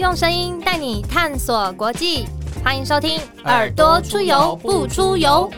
用声音带你探索国际，欢迎收听《耳朵出游不出游》。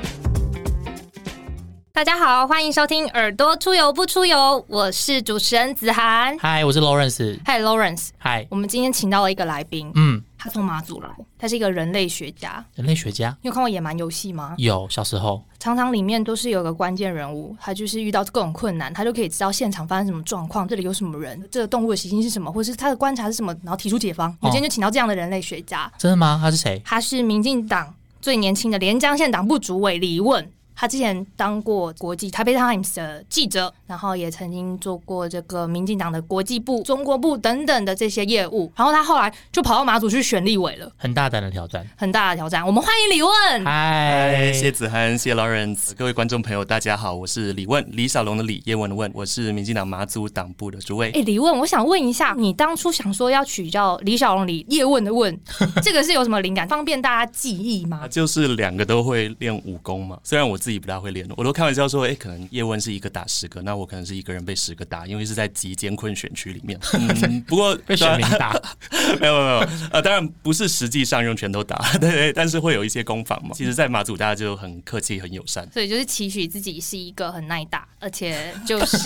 大家好，欢迎收听《耳朵出游不出游》，我是主持人子涵。嗨，我是 Lawrence。嗨，Lawrence。嗨，我们今天请到了一个来宾，嗯，他从马祖来，他是一个人类学家。人类学家你有看过野蛮游戏吗？有小时候，常常里面都是有个关键人物，他就是遇到各种困难，他就可以知道现场发生什么状况，这里有什么人，这个动物的习性是什么，或是他的观察是什么，然后提出解方。我今天就请到这样的人类学家，真的吗？他是谁？他是民进党最年轻的连江县党部主委李问。他之前当过国际台北 Times 的记者，然后也曾经做过这个民进党的国际部、中国部等等的这些业务。然后他后来就跑到马祖去选立委了，很大胆的挑战。很大的挑战。我们欢迎李问。嗨，谢子涵，谢谢 Lawrence，各位观众朋友，大家好，我是李问，李小龙的李，叶问的问，我是民进党马祖党部的主委。哎，李问，我想问一下，你当初想说要取叫李小龙、李叶问的问，这个是有什么灵感，方便大家记忆吗啊，？就是两个都会练武功嘛，虽然我自己不大会练，我都开玩笑说，哎、可能叶问是一个打十个，那我可能是一个人被十个打，因为是在极艰困选区里面。嗯，不过被选民打，没有没有没有，呃，当然不是实际上用拳头打，对对，但是会有一些攻防嘛。其实，在马祖大家就很客气、很友善，所以就是期许自己是一个很耐打，而且就是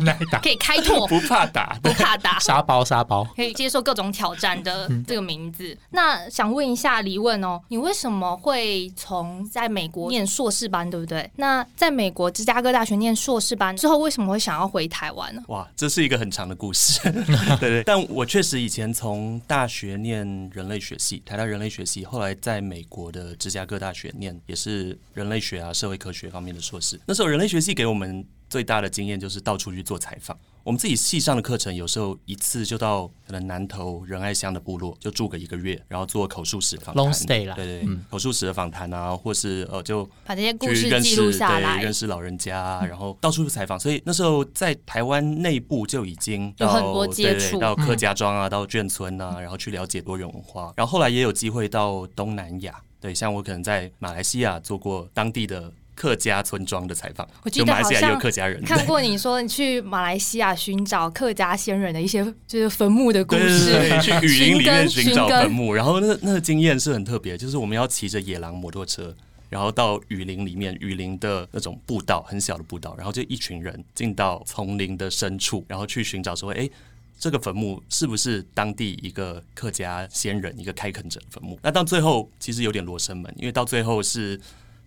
耐打可以开拓，不怕打。不怕打。沙包沙包。可以接受各种挑战的嗯这个名字。那想问一下李问哦，你为什么会从在美国念硕士班，对不对？那在美国芝加哥大学念硕士班之后，为什么会想要回台湾呢？哇，这是一个很长的故事，对对。但我确实以前从大学念人类学系，台大人类学系，后来在美国的芝加哥大学念也是人类学啊、社会科学方面的硕士。那时候人类学系给我们最大的经验就是到处去做采访。我们自己系上的课程，有时候一次就到可能南投仁爱乡的部落，就住个一个月，然后做口述史访谈。Long stay 啦。对对，嗯。口述史的访谈啊，或是呃就把这些故去认事记录下来认，识老人家啊，然后到处采访，所以那时候在台湾内部就已经到有很多接对触到客家庄啊，到眷村啊，然后去了解多元文化，然后后来也有机会到东南亚，对，像我可能在马来西亚做过当地的客家村庄的采访，我记得就马来西亚也有客家人，看过你说你去马来西亚寻找客家先人的一些 就是坟墓的故事，对对，去雨林里面寻找坟墓，然后那那个经验是很特别，就是我们要骑着野狼摩托车。然后到雨林里面，雨林的那种步道，很小的步道，然后就一群人进到丛林的深处，然后去寻找说，哎，这个坟墓是不是当地一个客家先人、一个开垦者的坟墓？那到最后其实有点罗生门，因为到最后是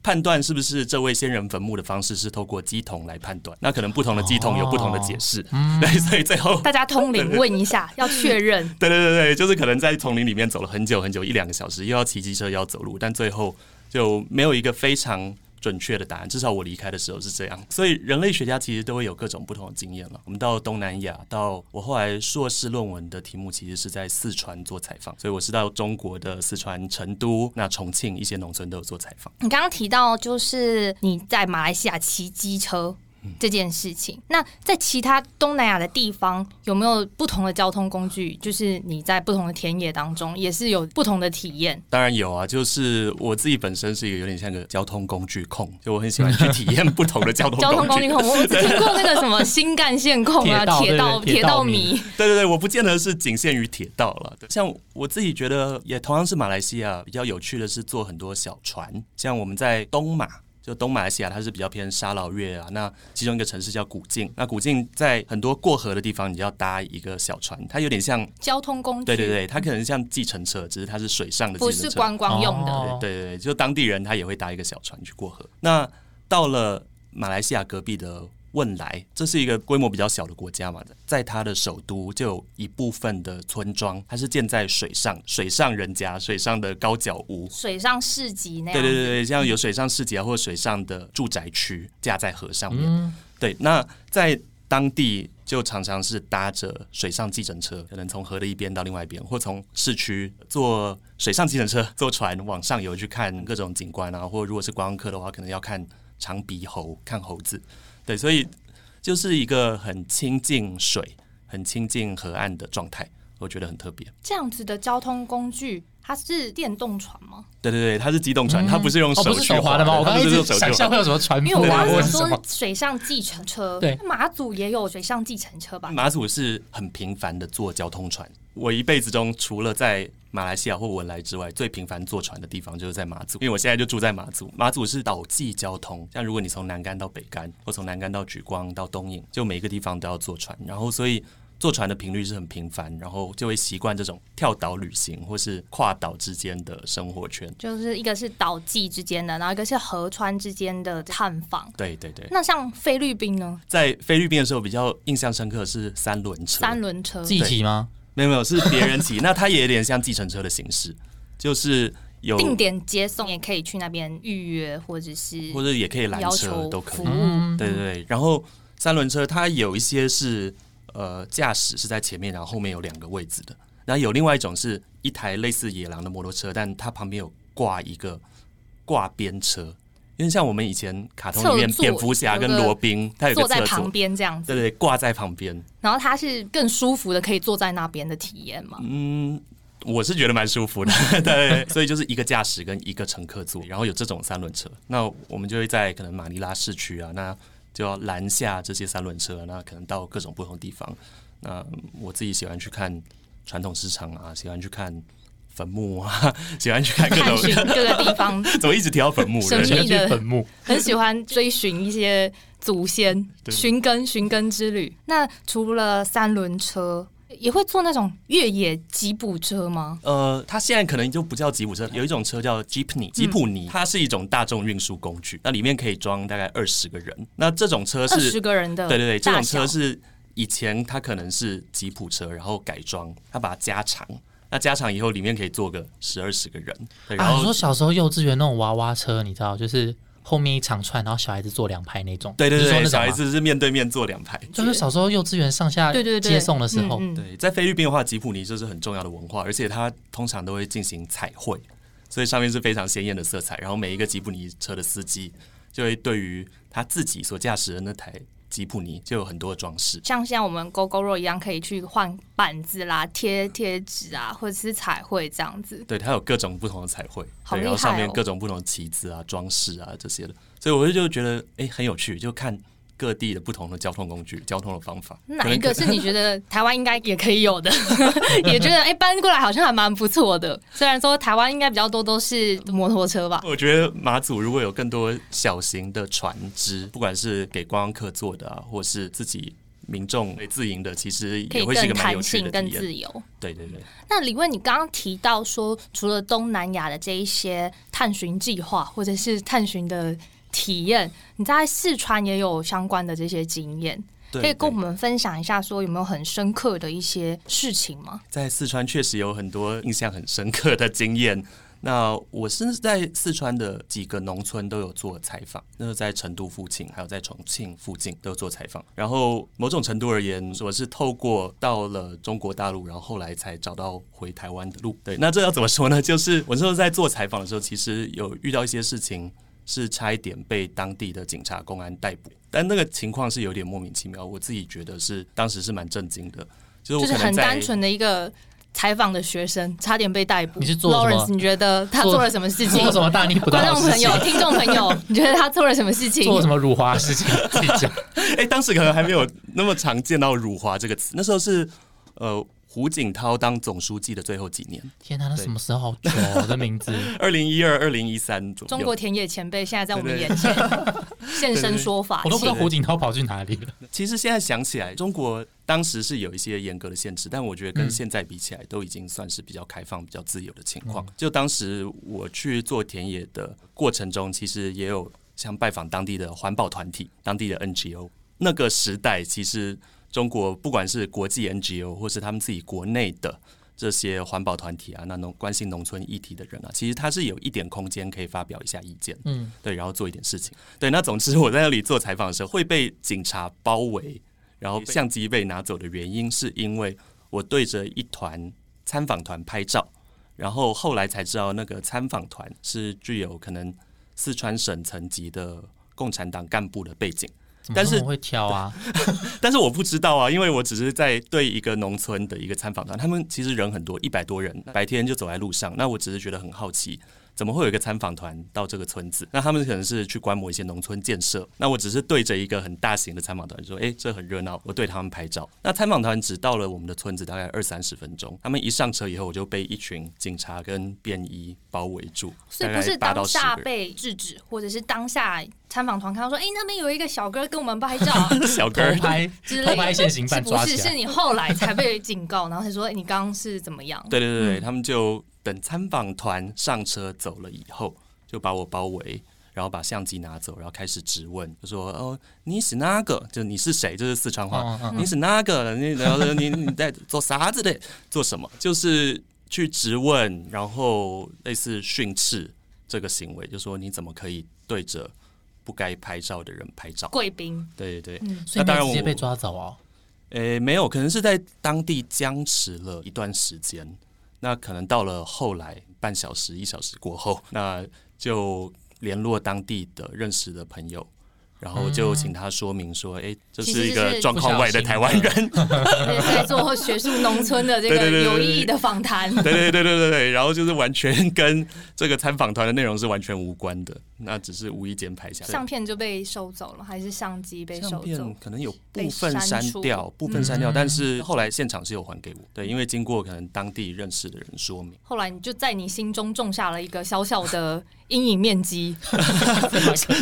判断是不是这位先人坟墓的方式是透过鸡桶来判断，那可能不同的鸡桶有不同的解释，对，所以最后大家通灵问一下，要确认。对对对对，就是可能在丛林里面走了很久很久，一两个小时，又要骑机车又要走路，但最后就没有一个非常准确的答案。至少我离开的时候是这样。所以人类学家其实都会有各种不同的经验了。我们到东南亚，到我后来硕士论文的题目其实是在四川做采访，所以我是到中国的四川成都、那重庆一些农村都有做采访。你刚刚提到就是你在马来西亚骑机车。嗯这件事情，那在其他东南亚的地方有没有不同的交通工具？就是你在不同的田野当中，也是有不同的体验。当然有啊，就是我自己本身是一个有点像个交通工具控，就我很喜欢去体验不同的交通 交通工具控，我只听过那个什么新干线控啊，铁 铁道道铁道迷。对对对，我不见得是仅限于铁道了。像我自己觉得，也同样是马来西亚比较有趣的是坐很多小船，像我们在东马。就东马来西亚，它是比较偏沙劳越啊。那其中一个城市叫古晋，那古晋在很多过河的地方，你就要搭一个小船，它有点像，交通工具，对对对，它可能像计程车，只是它是水上的计程车。不是观光用的。哦对对对，就当地人他也会搭一个小船去过河。那到了马来西亚隔壁的汶莱，这是一个规模比较小的国家嘛，在它的首都就有一部分的村庄，它是建在水上，水上人家，水上的高脚屋。水上市集那样。对对对对，像有水上市集啊，或者水上的住宅区架在河上面。嗯，对，那在当地就常常是搭着水上计程车，可能从河的一边到另外一边，或从市区坐水上计程车、坐船往上游去看各种景观啊，或如果是观光客的话，可能要看长鼻猴、看猴子。对，所以就是一个很亲近水、很亲近河岸的状态。我觉得很特别。这样子的交通工具，它是电动船吗？对对对，它是机动船，它不是用手去手滑的吗？我它刚刚一直不是用手去滑想象会有什么船因为我刚刚说。水上计程车，对马祖也有水上计程车吧？马祖是很频繁的坐交通船。我一辈子中，除了在马来西亚或文莱之外，最频繁坐船的地方就是在马祖，因为我现在就住在马祖。马祖是岛际交通，像如果你从南竿到北竿，或从南竿到莒光到东引，就每一个地方都要坐船，然后所以。坐船的频率是很频繁，然后就会习惯这种跳岛旅行或是跨岛之间的生活圈。就是一个是岛际之间的，然后一个是河川之间的探访。对对对，那像菲律宾呢？在菲律宾的时候比较印象深刻的是三轮车，三轮车，自己骑吗？没有没有是别人骑，那它也有点像计程车的形式，就是有定点接送，也可以去那边预约，或者是或者也可以拦车都可以。服务。嗯，对对对，然后三轮车它有一些是呃驾驶是在前面，然后后面有两个位置的。然后有另外一种是一台类似野狼的摩托车，但它旁边有挂一个挂边车，因为像我们以前卡通里面蝙蝠侠跟罗宾，他有个坐在旁，边这样子，对对，挂在旁边。然后它是更舒服的，可以坐在那边的体验嘛？嗯，我是觉得蛮舒服的，对，所以就是一个驾驶跟一个乘客坐，然后有这种三轮车，那我们就会在可能马尼拉市区啊，那就要拦下这些三轮车，那可能到各种不同地方。那我自己喜欢去看传统市场啊，喜欢去看坟墓啊，喜欢去看各种，各个地方，怎么一直提到坟墓？神秘的坟墓，很喜欢追寻一些祖先，寻根寻根之旅。那除了三轮车，也会坐那种越野吉普车吗？呃，它现在可能就不叫吉普车，有一种车叫 Jeepney，吉普尼，它是一种大众运输工具，那里面可以装大概二十个人。那这种车是十个人的，对对对，这种车。是以前它可能是吉普车，然后改装，它把它加长。那加长以后，里面可以坐个十二十个人。对，然后、说小时候幼稚园那种娃娃车，你知道，就是后面一长串，然后小孩子坐两排那种。对对对，小孩子是面对面坐两排。就是小时候幼稚园上下对对对，接送的时候，嗯嗯对，在菲律宾的话，吉普尼就是很重要的文化，而且它通常都会进行彩绘，所以上面是非常鲜艳的色彩。然后每一个吉普尼车的司机就会对于他自己所驾驶的那台吉普尼就有很多的装饰。像现在我们 GO GO RO 一样，可以去换板子啦、贴贴纸啊，或者是彩绘这样子。对，它有各种不同的彩绘，对，然后好厉害哦上面各种不同的旗子啊、装饰啊这些的，所以我就就觉得哎、很有趣，就看各地的不同的交通工具、交通的方法。哪一个是你觉得 台湾应该也可以有的？也觉得哎、搬过来好像还蛮不错的。虽然说台湾应该比较多都是摩托车吧，我觉得马祖如果有更多小型的船只，不管是给观光客坐的啊，或是自己民众自营的，其实也会是一更个蛮有趣弹性、更的体验。自由。对对对，那李问，你刚刚提到说，除了东南亚的这一些探寻计划或者是探寻的体验，你在四川也有相关的这些经验，对可以跟我们分享一下，说有没有很深刻的一些事情吗？在四川确实有很多印象很深刻的经验。那我是在四川的几个农村都有做采访，那是在成都附近，还有在重庆附近都有做采访。然后某种程度而言，我是透过到了中国大陆，然后后来才找到回台湾的路。对，那这要怎么说呢？就是我那时候在做采访的时候，其实有遇到一些事情，是差一点被当地的警察公安逮捕，但那个情况是有点莫名其妙。我自己觉得是当时是蛮震惊的，就是很单纯的一个采访的学生，差点被逮捕。你是做什么 Lawrence？你觉得他做做了什么事情？做什么大逆不道观众朋友？听众朋友，你觉得他做了什么事情？做什么辱华事情？自己讲。哎、当时可能还没有那么常见到“辱华”这个词，那时候是呃胡锦涛当总书记的最后几年，天哪，那什么时候？好久哦，的名字。二零一二、二零一三左右。中国田野前辈现在在我们眼前 现身说法，我都不知道胡锦涛跑去哪里了。其实现在想起来，中国当时是有一些严格的限制，但我觉得跟嗯现在比起来，都已经算是比较开放、比较自由的情嗯况。就当时我去做田野的过程中，其实也有像拜访当地的环保团体、当地的 NGO。那个时代，其实中国不管是国际 NGO，或是他们自己国内的这些环保团体啊，那农关心农村议题的人啊，其实他是有一点空间可以发表一下意见。嗯，对，然后做一点事情。对，那总之我在那里做采访的时候会被警察包围，然后相机被拿走的原因是因为我对着一团参访团拍照，然后后来才知道那个参访团是具有可能四川省层级的共产党干部的背景。但是怎么那么会挑啊，但是我不知道啊，因为我只是在对一个农村的一个参访团，他们其实人很多，一百多人，白天就走在路上。那我只是觉得很好奇，怎么会有一个参访团到这个村子？那他们可能是去观摩一些农村建设。那我只是对着一个很大型的参访团说：“诶，这很热闹。”我对他们拍照。那参访团只到了我们的村子大概二三十分钟，他们一上车以后，我就被一群警察跟便衣包围住，大所以不是当下。被制止，或者是当下参访团看到说，哎、那边有一个小哥跟我们拍照 小哥偷拍之类偷拍的，现行犯是不是？抓起来，是你后来才被警告，然后才说，哎、你刚刚是怎么样？对对对对，嗯他们就等参访团上车走了以后，就把我包围，然后把相机拿走，然后开始质问，就说：“哦，你是哪个？就你是谁？”这是四川话。你是哪个？你然后你你在做啥子的？做什么？就是去质问，然后类似训斥这个行为，就说你怎么可以对着不该拍照的人拍照？贵宾，对对对，嗯，那当然直接被抓走哦。诶，没有，可能是在当地僵持了一段时间。那可能到了后来半小时、一小时过后，那就联络当地的认识的朋友，然后就请他说明说，诶，这是一个状况外的台湾人，在做学术农村的这个有意义的访谈。对对对对对对，然后就是完全跟这个参访团的内容是完全无关的，那只是无意间拍下来。相片就被收走了，还是相机被收相片走？可能有部分删掉，部分删掉，嗯但是后来现场是有还给我。对，因为经过可能当地认识的人说明。后来你就在你心中种下了一个小小的阴影面积，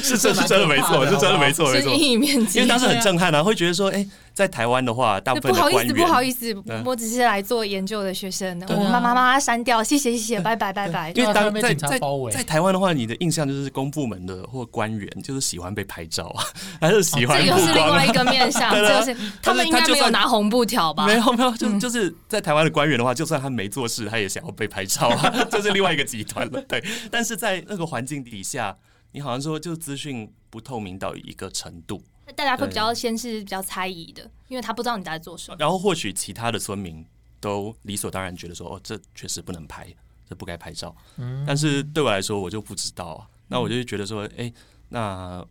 是这是真的没错，是真的没错没错。是阴影面积。因为当时很震撼啊，会觉得说，哎、在台湾的话，大部分不好意思，的官员不好意思嗯，我只是来做研究的学生，我妈妈妈妈删掉，谢谢谢谢，拜拜拜拜。因为当在在在台湾的话，你的印象就是公部门的或官员就是喜欢被拍照啊，还是喜欢这又是另外一？个面向，就是他们应该没有拿红布条吧？没有没有，就嗯就是在台湾的官员的话，就算他没做事，他也想要被拍照啊，这是另外一个集团了。对，但是在那个环境底下，你好像说就资讯不透明到一个程度，大家会比较先是比较猜疑的，因为他不知道你在做什么。然后或许其他的村民都理所当然觉得说，哦，这确实不能拍，这不该拍照。嗯但是对我来说，我就不知道啊。那我就觉得说，哎、那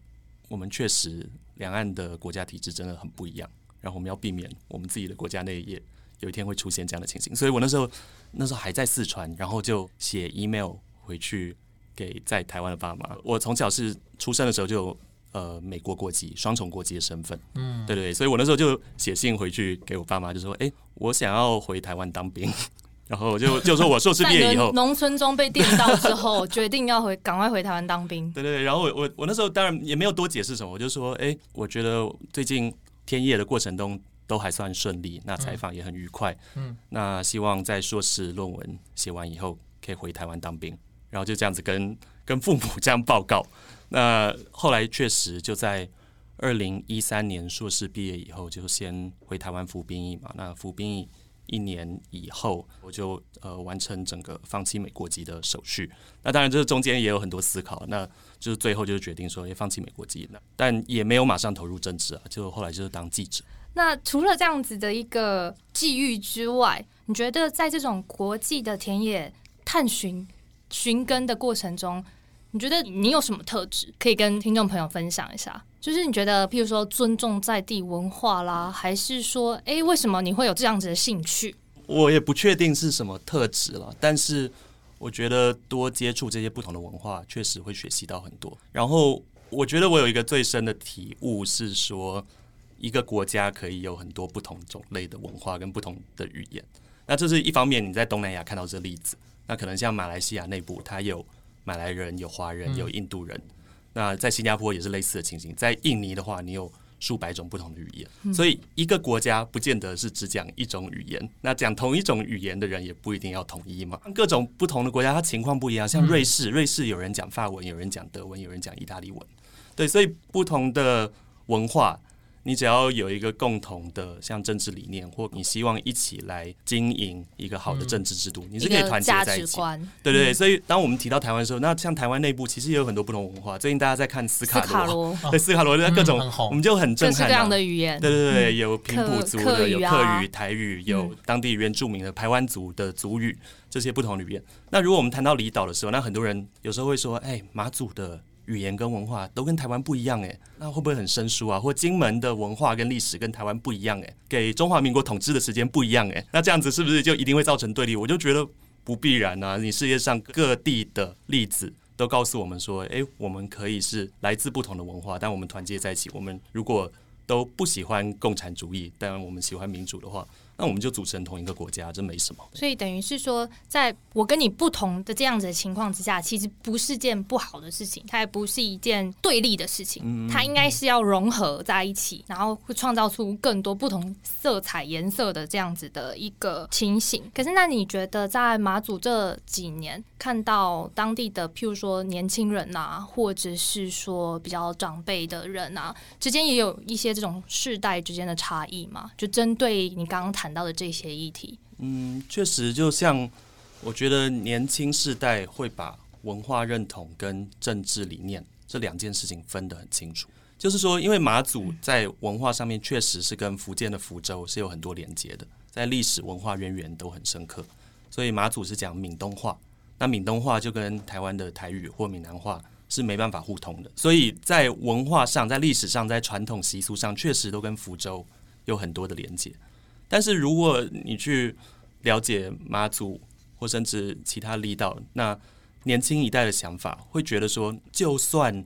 我们确实两岸的国家体制真的很不一样，然后我们要避免我们自己的国家内也有一天会出现这样的情形。所以我那时候那时候还在四川，然后就写 email 回去给在台湾的爸妈。我从小是出生的时候就有呃美国国籍，双重国籍的身份。嗯，对对对，所以我那时候就写信回去给我爸妈，就说：“哎、我想要回台湾当兵。”然后我就 就说我硕士毕业以后，农村中被电到之后，决定要回赶快回台湾当兵。对对对，然后我我我那时候当然也没有多解释什么，我就说：“哎、我觉得最近天夜的过程中都还算顺利，那采访也很愉快，嗯，那希望在硕士论文写完以后可以回台湾当兵。”然后就这样子跟跟父母这样报告。那后来确实就在二零一三年硕士毕业以后，就先回台湾服兵役嘛。那服兵役一年以后，我就呃完成整个放弃美国籍的手续。那当然，这中间也有很多思考，那就是最后就是决定说，诶，放弃美国籍，那但也没有马上投入政治啊，就后来就是当记者。那除了这样子的一个际遇之外，你觉得在这种国际的田野探寻、寻根的过程中，你觉得你有什么特质可以跟听众朋友分享一下？就是你觉得，譬如说尊重在地文化啦，还是说，诶，为什么你会有这样子的兴趣？我也不确定是什么特质了，但是我觉得多接触这些不同的文化，确实会学习到很多。然后我觉得我有一个最深的体悟是说，一个国家可以有很多不同种类的文化跟不同的语言。那这是一方面，你在东南亚看到这例子，那可能像马来西亚内部，它有马来人、有华人、嗯有印度人。那在新加坡也是类似的情形，在印尼的话，你有数百种不同的语言，所以一个国家不见得是只讲一种语言。那讲同一种语言的人也不一定要统一嘛。各种不同的国家，它情况不一样。像瑞士，瑞士有人讲法文，有人讲德文，有人讲意大利文，对，所以不同的文化。你只要有一个共同的像政治理念，或你希望一起来经营一个好的政治制度，你是可以团结在一起。值观，对对对，嗯所以当我们提到台湾的时候，那像台湾内部其实也有很多不同文化。最近大家在看斯卡罗，对斯卡罗的 各种，嗯我们就很震撼、啊。各式各样的语言，对对对，有平埔族的，有客语台语，有嗯当地原住民的台湾族的族语，这些不同的语言。那如果我们谈到离岛的时候，那很多人有时候会说，哎，马祖的语言跟文化都跟台湾不一样诶，那会不会很生疏啊？或金门的文化跟历史跟台湾不一样诶，给中华民国统治的时间不一样诶，那这样子是不是就一定会造成对立？我就觉得不必然啊！你世界上各地的例子都告诉我们说，诶，我们可以是来自不同的文化，但我们团结在一起。我们如果都不喜欢共产主义，但我们喜欢民主的话。那我们就组成同一个国家，这没什么。所以等于是说，在我跟你不同的这样子的情况之下，其实不是件不好的事情，它也不是一件对立的事情，它应该是要融合在一起，然后会创造出更多不同色彩、颜色的这样子的一个情形。可是，那你觉得在马祖这几年，看到当地的，譬如说年轻人呐，或者是说比较长辈的人啊，之间也有一些这种世代之间的差异吗？就针对你刚刚谈。谈到的这些议题，嗯，确实，就像我觉得年轻世代会把文化认同跟政治理念这两件事情分得很清楚。就是说，因为马祖在文化上面确实是跟福建的福州是有很多连接的，在历史文化渊源都很深刻，所以马祖是讲闽东话，那闽东话就跟台湾的台语或闽南话是没办法互通的，所以在文化上、在历史上、在传统习俗上，确实都跟福州有很多的连接。但是如果你去了解妈祖或甚至其他力道，那年轻一代的想法会觉得说，就算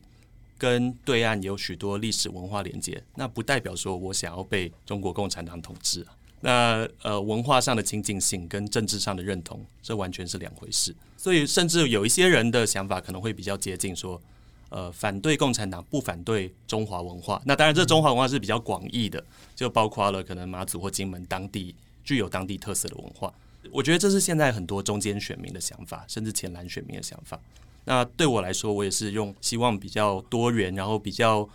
跟对岸有许多历史文化连接，那不代表说我想要被中国共产党统治啊。那呃，文化上的亲近性跟政治上的认同，这完全是两回事。所以，甚至有一些人的想法可能会比较接近说。呃，反对共产党，不反对中华文化。那当然，这中华文化是比较广义的，就包括了可能马祖或金门当地具有当地特色的文化。我觉得这是现在很多中间选民的想法，甚至前蓝选民的想法。那对我来说，我也是用希望比较多元，然后比较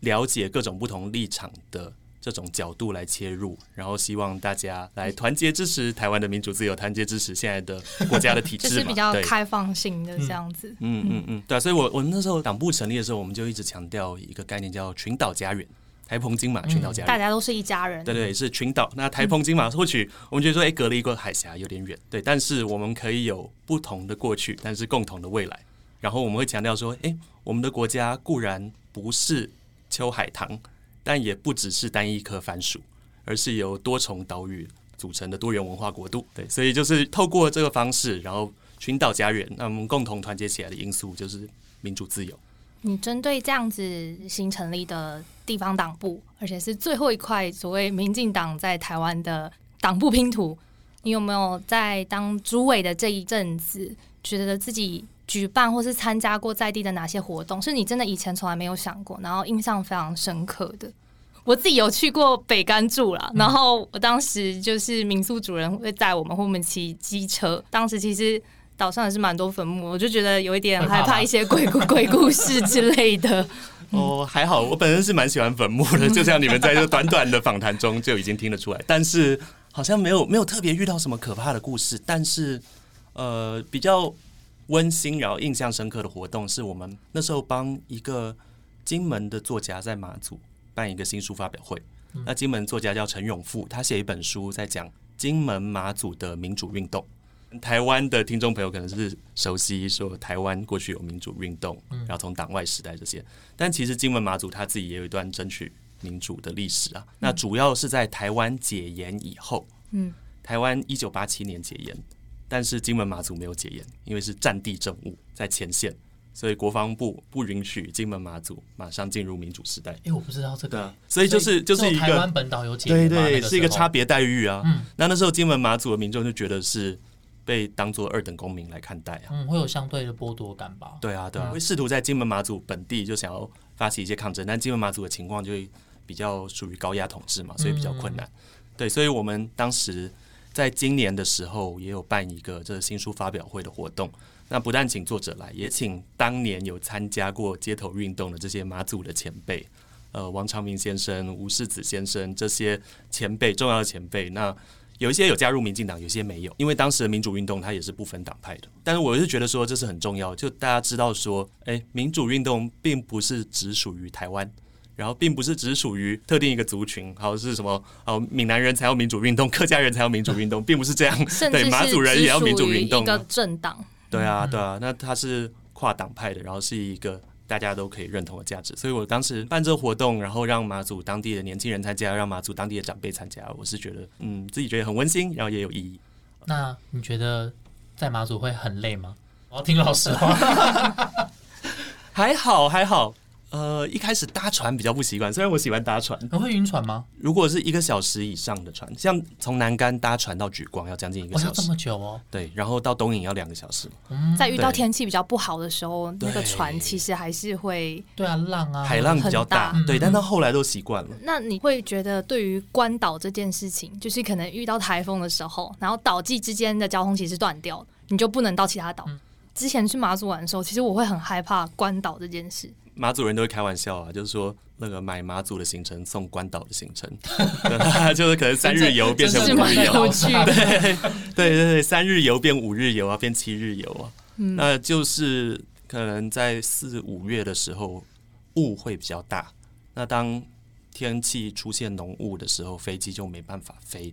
了解各种不同立场的。这种角度来切入，然后希望大家来团结支持台湾的民主自由，团结支持现在的国家的体制，就是比较开放性的这样子。嗯嗯嗯，对，所以我我们那时候党部成立的时候，我们就一直强调一个概念叫群岛家园，台澎金马群岛家园，大家都是一家人。对对，是群岛。那台澎金马或许我们觉得说，哎，隔了一个海峡有点远，对，但是我们可以有不同的过去，但是共同的未来。然后我们会强调说，哎，我们的国家固然不是秋海棠，但也不只是单一颗番薯。而是由多重岛屿组成的多元文化国度，对，所以就是透过这个方式，然后群岛家园，那我们共同团结起来的因素就是民主自由。你针对这样子新成立的地方党部，而且是最后一块所谓民进党在台湾的党部拼图，你有没有在当主委的这一阵子，觉得自己举办或是参加过在地的哪些活动，是你真的以前从来没有想过，然后印象非常深刻的？我自己有去过北干住啦，然后我当时就是民宿主人会带我们，或我们骑机车。当时其实岛上也是蛮多坟墓，我就觉得有一点害怕一些鬼故 鬼故事之类的。哦，还好，我本身是蛮喜欢坟墓的，就像你们在这短短的访谈中就已经听得出来。但是好像没有没有特别遇到什么可怕的故事，但是呃比较温馨然后印象深刻的活动，是我们那时候帮一个金门的作家在马祖。办一个新书发表会，那金门作家叫陈永富，他写一本书在讲金门马祖的民主运动。台湾的听众朋友可能是熟悉说台湾过去有民主运动，然后从党外时代这些，但其实金门马祖他自己也有一段争取民主的历史啊。那主要是在台湾解严以后，嗯，台湾一九八七年解严，但是金门马祖没有解严，因为是战地政务在前线。所以国防部不允许金门马祖马上进入民主时代。哎，我不知道这个。所以就是就是一个台湾本岛有解对对，是一个差别待遇啊。嗯。那那时候金门马祖的民众就觉得是被当做二等公民来看待啊。嗯，会有相对的剥夺感吧？对啊，对啊。会试图在金门马祖本地就想要发起一些抗争，但金门马祖的情况就比较属于高压统治嘛，所以比较困难。对，所以我们当时在今年的时候也有办一个这新书发表会的活动。那不但请作者来，也请当年有参加过街头运动的这些马祖的前辈，呃，王长明先生、吴世子先生这些前辈，重要的前辈。那有一些有加入民进党，有些没有，因为当时的民主运动它也是不分党派的。但是我是觉得说这是很重要，就大家知道说，哎，民主运动并不是只属于台湾，然后并不是只属于特定一个族群，好是什么哦，闽南人才有民主运动，客家人才有民主运动，并不是这样，对，马祖人也要民主运动，一个政党。对啊，对啊，那他是跨党派的，然后是一个大家都可以认同的价值。所以我当时办这个活动，然后让马祖当地的年轻人参加，让马祖当地的长辈参加，我是觉得嗯自己觉得很温馨，然后也有意义。那你觉得在马祖会很累吗？我要听老实话。还好还好，呃，一开始搭船比较不习惯，虽然我喜欢搭船。你会晕船吗？如果是一个小时以上的船，像从南竿搭船到莒光要将近一个小时，这么久哦。对，然后到东引要两个小时。嗯，在遇到天气比较不好的时候，那个船其实还是会。对啊，浪啊，海浪比较大对，嗯但到后来都习惯了。那你会觉得对于关岛这件事情，就是可能遇到台风的时候，然后岛际之间的交通其实断掉了，你就不能到其他岛。嗯之前去马祖玩的时候，其实我会很害怕关岛这件事。马祖人都会开玩笑啊，就是说那个买马祖的行程送关岛的行程，就是可能三日游变成五日游，有趣的。对对对，三日游变五日游啊，变七日游啊，嗯。那就是可能在四五月的时候雾会比较大，那当天气出现浓雾的时候，飞机就没办法飞，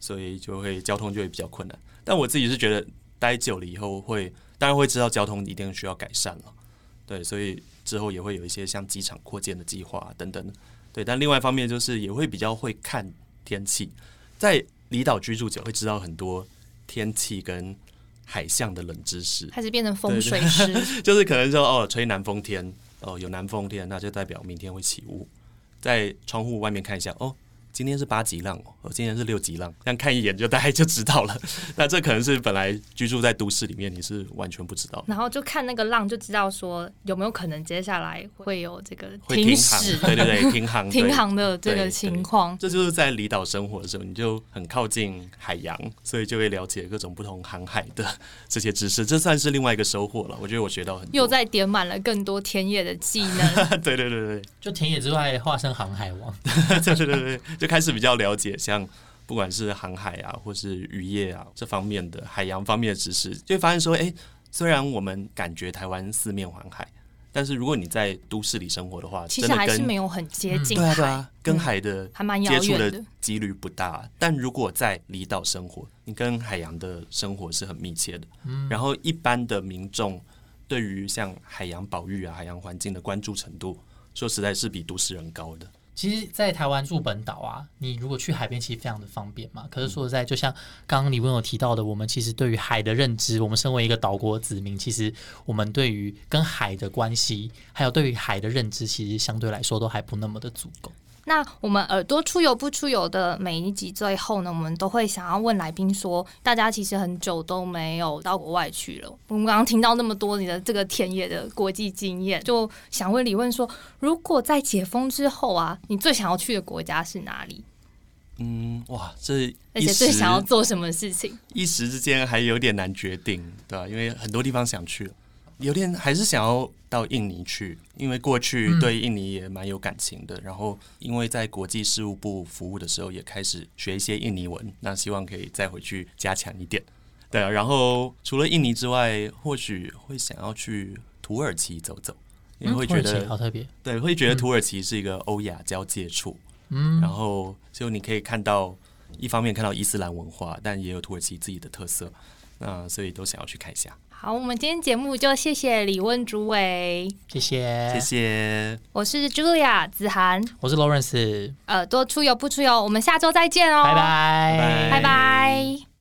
所以就会交通就会比较困难。但我自己是觉得待久了以后会，当然会知道交通一定需要改善了，对，所以之后也会有一些像机场扩建的计划、啊、等等的，对。但另外一方面就是也会比较会看天气，在离岛居住者会知道很多天气跟海象的冷知识，开始变成风水 师，就是可能说哦，吹南风天，哦有南风天，那就代表明天会起雾。在窗户外面看一下，哦，今天是八级浪哦，哦今天是六级浪，这样看一眼就大概就知道了。那这可能是本来居住在都市里面你是完全不知道，然后就看那个浪，就知道说有没有可能接下来会有这个会停驶航，、对对对，停航，停航的这个情况。这就是在离岛生活的时候，你就很靠近海洋，所以就会了解各种不同航海的 这些知识，这算是另外一个收获了。我觉得我学到很多。又在点满了更多田野的技能，对对对对就田野之外化身航海王。对对对对，就开始比较了解像不管是航海啊，或是渔业啊这方面的海洋方面的知识，就会发现说，哎，虽然我们感觉台湾四面环海，但是如果你在都市里生活的话，其实还是没有很接近对啊对海，啊，跟嗯海的还蛮遥接触的远的。几率不大，但如果在离岛生活，你跟海洋的生活是很密切的。嗯然后一般的民众对于像海洋保育啊、海洋环境的关注程度，说实在是比都市人高的。其实，在台湾住本岛啊，你如果去海边，其实非常的方便嘛。可是说实在，就像刚刚李文有提到的，我们其实对于海的认知，我们身为一个岛国子民，其实我们对于跟海的关系，还有对于海的认知，其实相对来说都还不那么的足够。那我们耳朵出油不出油的每一集最后呢，我们都会想要问来宾说，大家其实很久都没有到国外去了。我们刚刚听到那么多你的这个田野的国际经验，就想问李问说，如果在解封之后啊，你最想要去的国家是哪里？嗯，哇，这而且最想要做什么事情？一时之间还有点难决定，对吧、因为很多地方想去，有点还是想要到印尼去，因为过去嗯对印尼也蛮有感情的。然后因为在国际事务部服务的时候，也开始学一些印尼文，那希望可以再回去加强一点。对啊，然后除了印尼之外，或许会想要去土耳其走走，因为会觉得、好特别，对，会觉得土耳其是一个欧亚交界处。嗯，然后就你可以看到，一方面看到伊斯兰文化，但也有土耳其自己的特色，那所以都想要去看一下。好，我们今天节目就谢谢李问主委，谢谢，谢谢。我是 Julia 子涵，我是 Lawrence，耳朵出游不出游，我们下周再见哦，拜。拜，拜。拜拜